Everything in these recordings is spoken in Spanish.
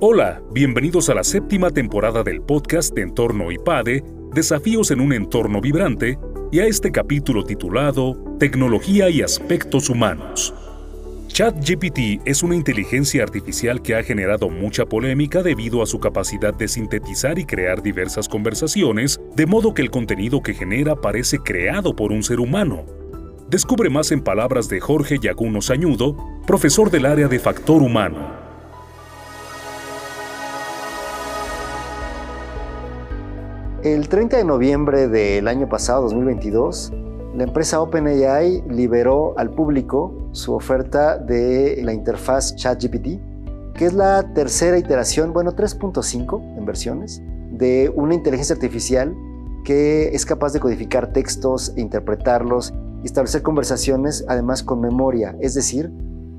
Hola, bienvenidos a la séptima temporada del podcast de Entorno IPADE, Desafíos en un entorno vibrante, y a este capítulo titulado Tecnología y aspectos humanos. ChatGPT es una inteligencia artificial que ha generado mucha polémica debido a su capacidad de sintetizar y crear diversas conversaciones, de modo que el contenido que genera parece creado por un ser humano. Descubre más en palabras de Jorge Yaguno Sañudo, profesor del área de factor humano. El 30 de noviembre del año pasado, 2022, la empresa OpenAI liberó al público su oferta de la interfaz ChatGPT, que es la tercera iteración, bueno, 3.5 en versiones, de una inteligencia artificial que es capaz de codificar textos, e interpretarlos y establecer conversaciones, además con memoria, es decir,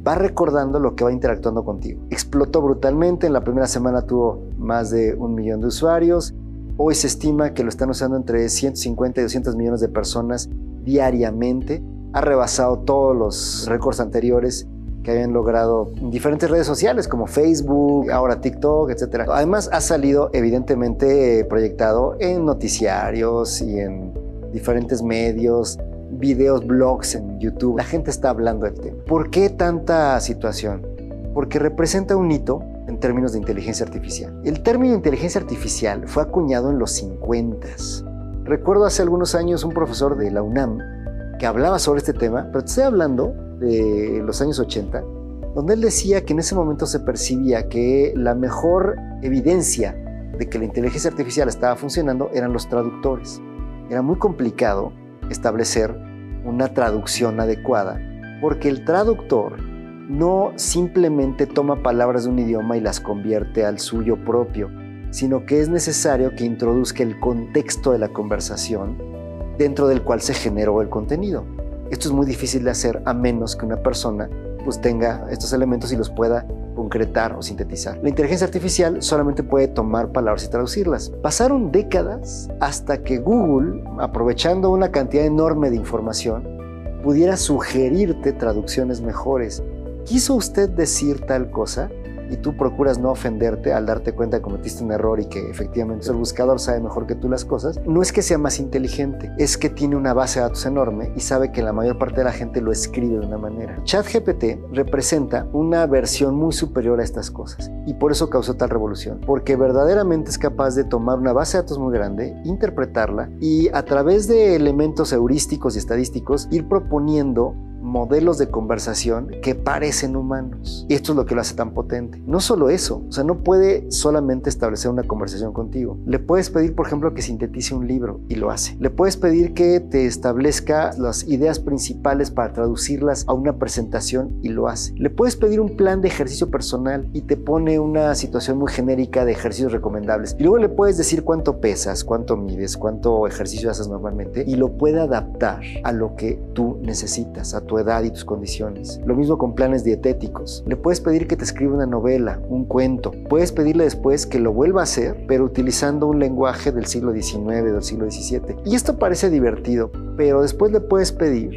va recordando lo que va interactuando contigo. Explotó brutalmente, en la primera semana tuvo más de un millón de usuarios, hoy se estima que lo están usando entre 150 y 200 millones de personas diariamente, ha rebasado todos los récords anteriores que habían logrado en diferentes redes sociales como Facebook, ahora TikTok, etc. Además ha salido evidentemente proyectado en noticiarios y en diferentes medios, videos, blogs en YouTube. La gente está hablando del tema. ¿Por qué tanta situación? Porque representa un hito en términos de inteligencia artificial. El término inteligencia artificial fue acuñado en los 50 Recuerdo hace algunos años un profesor de la UNAM que hablaba sobre este tema, pero estoy hablando de los años 80, donde él decía que en ese momento se percibía que la mejor evidencia de que la inteligencia artificial estaba funcionando eran los traductores. Era muy complicado establecer una traducción adecuada, porque el traductor no simplemente toma palabras de un idioma y las convierte al suyo propio, sino que es necesario que introduzca el contexto de la conversación dentro del cual se generó el contenido. Esto es muy difícil de hacer a menos que una persona pues tenga estos elementos y los pueda concretar o sintetizar. La inteligencia artificial solamente puede tomar palabras y traducirlas. Pasaron décadas hasta que Google, aprovechando una cantidad enorme de información, pudiera sugerirte traducciones mejores. ¿Quiso usted decir tal cosa? y tú procuras no ofenderte al darte cuenta que cometiste un error y que efectivamente el buscador sabe mejor que tú las cosas, no es que sea más inteligente, es que tiene una base de datos enorme y sabe que la mayor parte de la gente lo escribe de una manera. ChatGPT representa una versión muy superior a estas cosas y por eso causó tal revolución, porque verdaderamente es capaz de tomar una base de datos muy grande, interpretarla y a través de elementos heurísticos y estadísticos ir proponiendo modelos de conversación que parecen humanos. Y esto es lo que lo hace tan potente. No solo eso, o sea, no puede solamente establecer una conversación contigo. Le puedes pedir, por ejemplo, que sintetice un libro y lo hace. Le puedes pedir que te establezca las ideas principales para traducirlas a una presentación y lo hace. Le puedes pedir un plan de ejercicio personal y te pone una situación muy genérica de ejercicios recomendables. Y luego le puedes decir cuánto pesas, cuánto mides, cuánto ejercicio haces normalmente y lo puede adaptar a lo que tú necesitas, a tu edad y tus condiciones. Lo mismo con planes dietéticos. Le puedes pedir que te escriba una novela, un cuento. Puedes pedirle después que lo vuelva a hacer, pero utilizando un lenguaje del siglo XIX, del siglo XVII. Y esto parece divertido, pero después le puedes pedir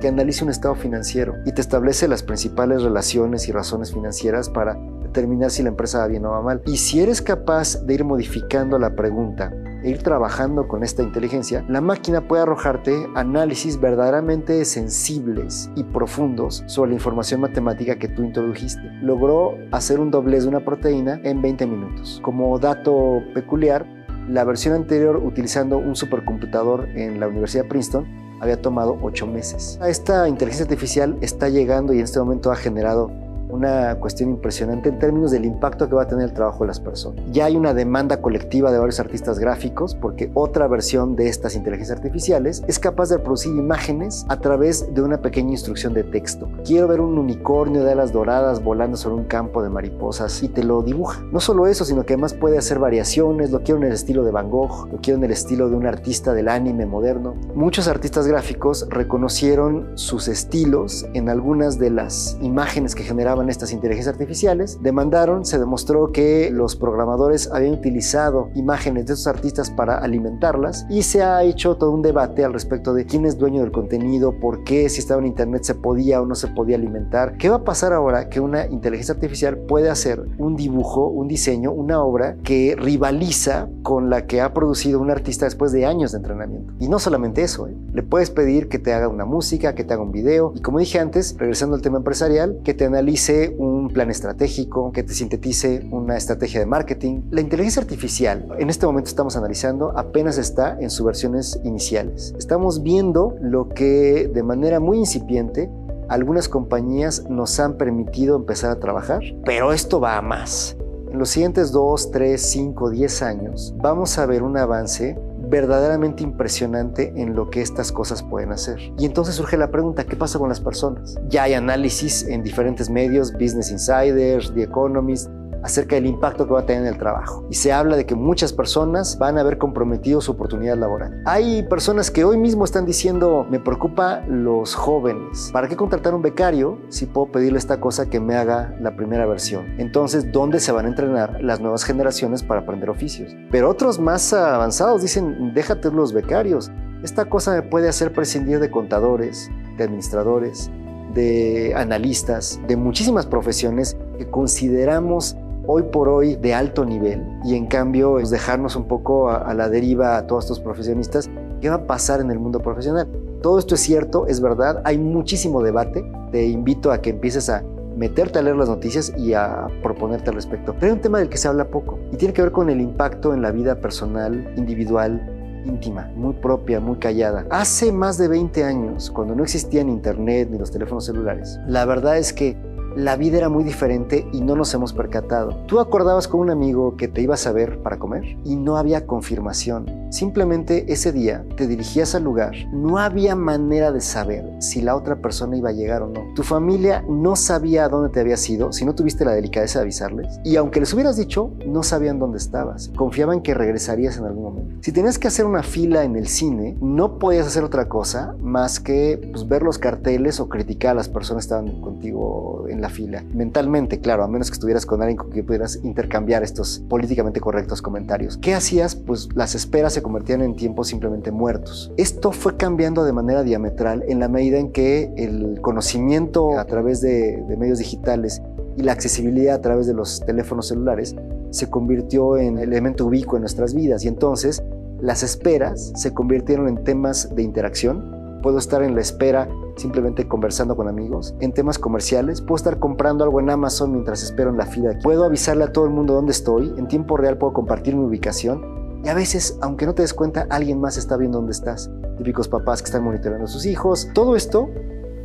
que analice un estado financiero y te establece las principales relaciones y razones financieras para determinar si la empresa va bien o va mal. Y si eres capaz de ir modificando la pregunta e ir trabajando con esta inteligencia, la máquina puede arrojarte análisis verdaderamente sensibles y profundos sobre la información matemática que tú introdujiste. Logró hacer un doblez de una proteína en 20 minutos. Como dato peculiar, la versión anterior utilizando un supercomputador en la Universidad de Princeton había tomado 8 meses. Esta inteligencia artificial está llegando y en este momento ha generado una cuestión impresionante en términos del impacto que va a tener el trabajo de las personas. Ya hay una demanda colectiva de varios artistas gráficos porque otra versión de estas inteligencias artificiales es capaz de producir imágenes a través de una pequeña instrucción de texto. Quiero ver un unicornio de alas doradas volando sobre un campo de mariposas y te lo dibuja. No solo eso, sino que además puede hacer variaciones, lo quiero en el estilo de Van Gogh, lo quiero en el estilo de un artista del anime moderno. Muchos artistas gráficos reconocieron sus estilos en algunas de las imágenes que generaban utilizaban estas inteligencias artificiales, demandaron, se demostró que los programadores habían utilizado imágenes de esos artistas para alimentarlas y se ha hecho todo un debate al respecto de quién es dueño del contenido, por qué si estaba en internet se podía o no se podía alimentar. ¿Qué va a pasar ahora que una inteligencia artificial puede hacer un dibujo, un diseño, una obra que rivaliza con la que ha producido un artista después de años de entrenamiento? Y no solamente eso, ¿eh? le puedes pedir que te haga una música, que te haga un video y como dije antes, regresando al tema empresarial, que te analice un plan estratégico, que te sintetice una estrategia de marketing. La inteligencia artificial, en este momento estamos analizando, apenas está en sus versiones iniciales. Estamos viendo lo que de manera muy incipiente algunas compañías nos han permitido empezar a trabajar, pero esto va a más. En los siguientes 2, 3, 5, 10 años vamos a ver un avance verdaderamente impresionante en lo que estas cosas pueden hacer. Y entonces surge la pregunta, ¿qué pasa con las personas? Ya hay análisis en diferentes medios, Business Insiders, The Economist, acerca del impacto que va a tener en el trabajo. Y se habla de que muchas personas van a haber comprometido su oportunidad laboral. Hay personas que hoy mismo están diciendo, me preocupa los jóvenes. ¿Para qué contratar un becario si puedo pedirle esta cosa que me haga la primera versión? Entonces, ¿dónde se van a entrenar las nuevas generaciones para aprender oficios? Pero otros más avanzados dicen, déjate los becarios. Esta cosa me puede hacer prescindir de contadores, de administradores, de analistas, de muchísimas profesiones que consideramos hoy por hoy de alto nivel y en cambio es dejarnos un poco a, la deriva a todos estos profesionistas, ¿qué va a pasar en el mundo profesional? Todo esto es cierto, es verdad, hay muchísimo debate, te invito a que empieces a meterte a leer las noticias y a proponerte al respecto. Pero hay un tema del que se habla poco y tiene que ver con el impacto en la vida personal, individual, íntima, muy propia, muy callada. Hace más de 20 años, cuando no existían internet ni los teléfonos celulares, la verdad es que la vida era muy diferente y no nos hemos percatado. Tú acordabas con un amigo que te ibas a ver para comer y no había confirmación. Simplemente ese día te dirigías al lugar, no había manera de saber si la otra persona iba a llegar o no. Tu familia no sabía a dónde te habías ido si no tuviste la delicadeza de avisarles. Y aunque les hubieras dicho, no sabían dónde estabas. Confiaban que regresarías en algún momento. Si tenías que hacer una fila en el cine, no podías hacer otra cosa más que pues, ver los carteles o criticar a las personas que estaban contigo en la fila. Mentalmente, claro, a menos que estuvieras con alguien con quien pudieras intercambiar estos políticamente correctos comentarios. ¿Qué hacías? Pues las esperas se convertían en tiempos simplemente muertos. Esto fue cambiando de manera diametral en la medida en que el conocimiento a través de, de medios digitales y la accesibilidad a través de los teléfonos celulares se convirtió en elemento ubicuo en nuestras vidas y entonces las esperas se convirtieron en temas de interacción. Puedo estar en la espera simplemente conversando con amigos. En temas comerciales, puedo estar comprando algo en Amazon mientras espero en la fila. Puedo avisarle a todo el mundo dónde estoy. En tiempo real puedo compartir mi ubicación. Y a veces, aunque no te des cuenta, alguien más está viendo dónde estás. Típicos papás que están monitoreando a sus hijos. Todo esto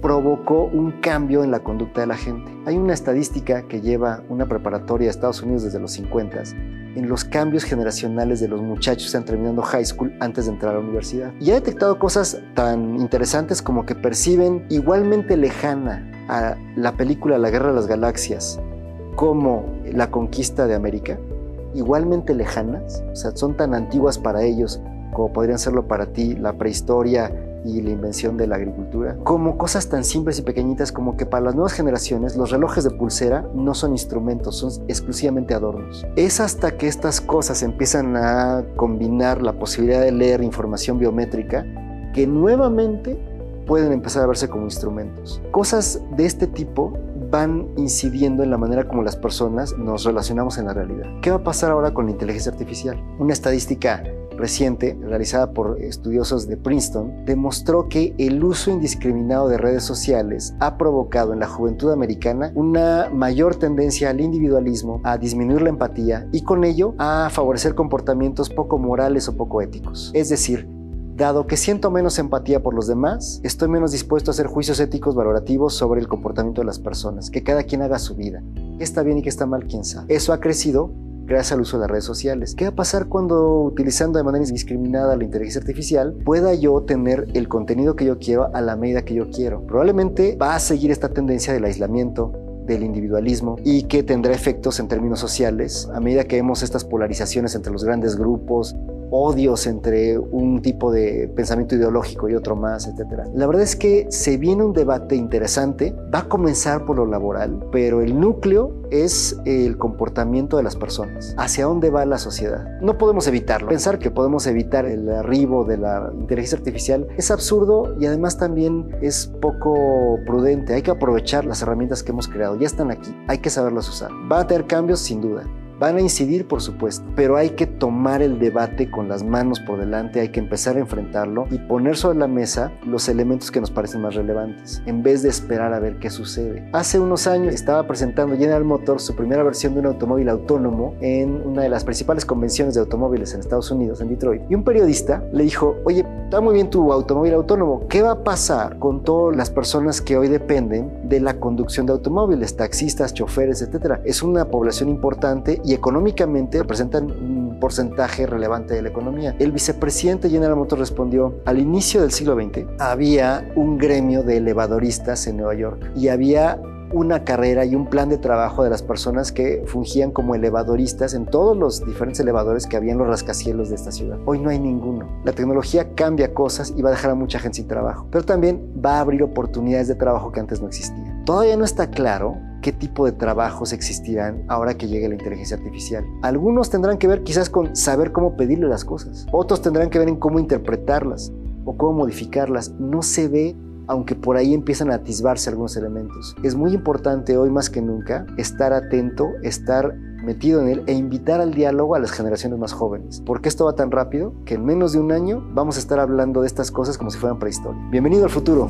provocó un cambio en la conducta de la gente. Hay una estadística que lleva una preparatoria a Estados Unidos desde los 50 en los cambios generacionales de los muchachos que están terminando high school antes de entrar a la universidad. Y ha detectado cosas tan interesantes como que perciben igualmente lejana a la película La Guerra de las Galaxias como la conquista de América, igualmente lejanas, o sea, son tan antiguas para ellos como podrían serlo para ti la prehistoria y la invención de la agricultura, como cosas tan simples y pequeñitas como que para las nuevas generaciones los relojes de pulsera no son instrumentos, son exclusivamente adornos. Es hasta que estas cosas empiezan a combinar la posibilidad de leer información biométrica que nuevamente pueden empezar a verse como instrumentos. Cosas de este tipo van incidiendo en la manera como las personas nos relacionamos en la realidad. ¿Qué va a pasar ahora con la inteligencia artificial? Una estadística reciente, realizada por estudiosos de Princeton, demostró que el uso indiscriminado de redes sociales ha provocado en la juventud americana una mayor tendencia al individualismo, a disminuir la empatía y con ello a favorecer comportamientos poco morales o poco éticos. Es decir, Dado que siento menos empatía por los demás, estoy menos dispuesto a hacer juicios éticos valorativos sobre el comportamiento de las personas, que cada quien haga su vida. ¿Qué está bien y qué está mal, quién sabe? Eso ha crecido gracias al uso de las redes sociales. ¿Qué va a pasar cuando utilizando de manera indiscriminada la inteligencia artificial pueda yo tener el contenido que yo quiero a la medida que yo quiero? Probablemente va a seguir esta tendencia del aislamiento, del individualismo y que tendrá efectos en términos sociales a medida que vemos estas polarizaciones entre los grandes grupos odios entre un tipo de pensamiento ideológico y otro más, etc. La verdad es que se viene un debate interesante, va a comenzar por lo laboral, pero el núcleo es el comportamiento de las personas, hacia dónde va la sociedad. No podemos evitarlo. Pensar que podemos evitar el arribo de la inteligencia artificial es absurdo y además también es poco prudente. Hay que aprovechar las herramientas que hemos creado, ya están aquí, hay que saberlas usar. Va a tener cambios sin duda, Van a incidir, por supuesto, pero hay que tomar el debate con las manos por delante, hay que empezar a enfrentarlo y poner sobre la mesa los elementos que nos parecen más relevantes, en vez de esperar a ver qué sucede. Hace unos años estaba presentando General Motors su primera versión de un automóvil autónomo en una de las principales convenciones de automóviles en Estados Unidos, en Detroit, y un periodista le dijo, oye, está muy bien tu automóvil autónomo, ¿qué va a pasar con todas las personas que hoy dependen de la conducción de automóviles, taxistas, choferes, etcétera? Es una población importante económicamente representan un porcentaje relevante de la economía. El vicepresidente General Motors respondió, al inicio del siglo XX había un gremio de elevadoristas en Nueva York y había una carrera y un plan de trabajo de las personas que fungían como elevadoristas en todos los diferentes elevadores que había en los rascacielos de esta ciudad. Hoy no hay ninguno. La tecnología cambia cosas y va a dejar a mucha gente sin trabajo, pero también va a abrir oportunidades de trabajo que antes no existían. Todavía no está claro qué tipo de trabajos existirán ahora que llegue la inteligencia artificial. Algunos tendrán que ver quizás con saber cómo pedirle las cosas. Otros tendrán que ver en cómo interpretarlas o cómo modificarlas. No se ve aunque por ahí empiezan a atisbarse algunos elementos. Es muy importante hoy más que nunca estar atento, estar metido en él e invitar al diálogo a las generaciones más jóvenes. Porque esto va tan rápido que en menos de un año vamos a estar hablando de estas cosas como si fueran prehistoria. Bienvenido al futuro.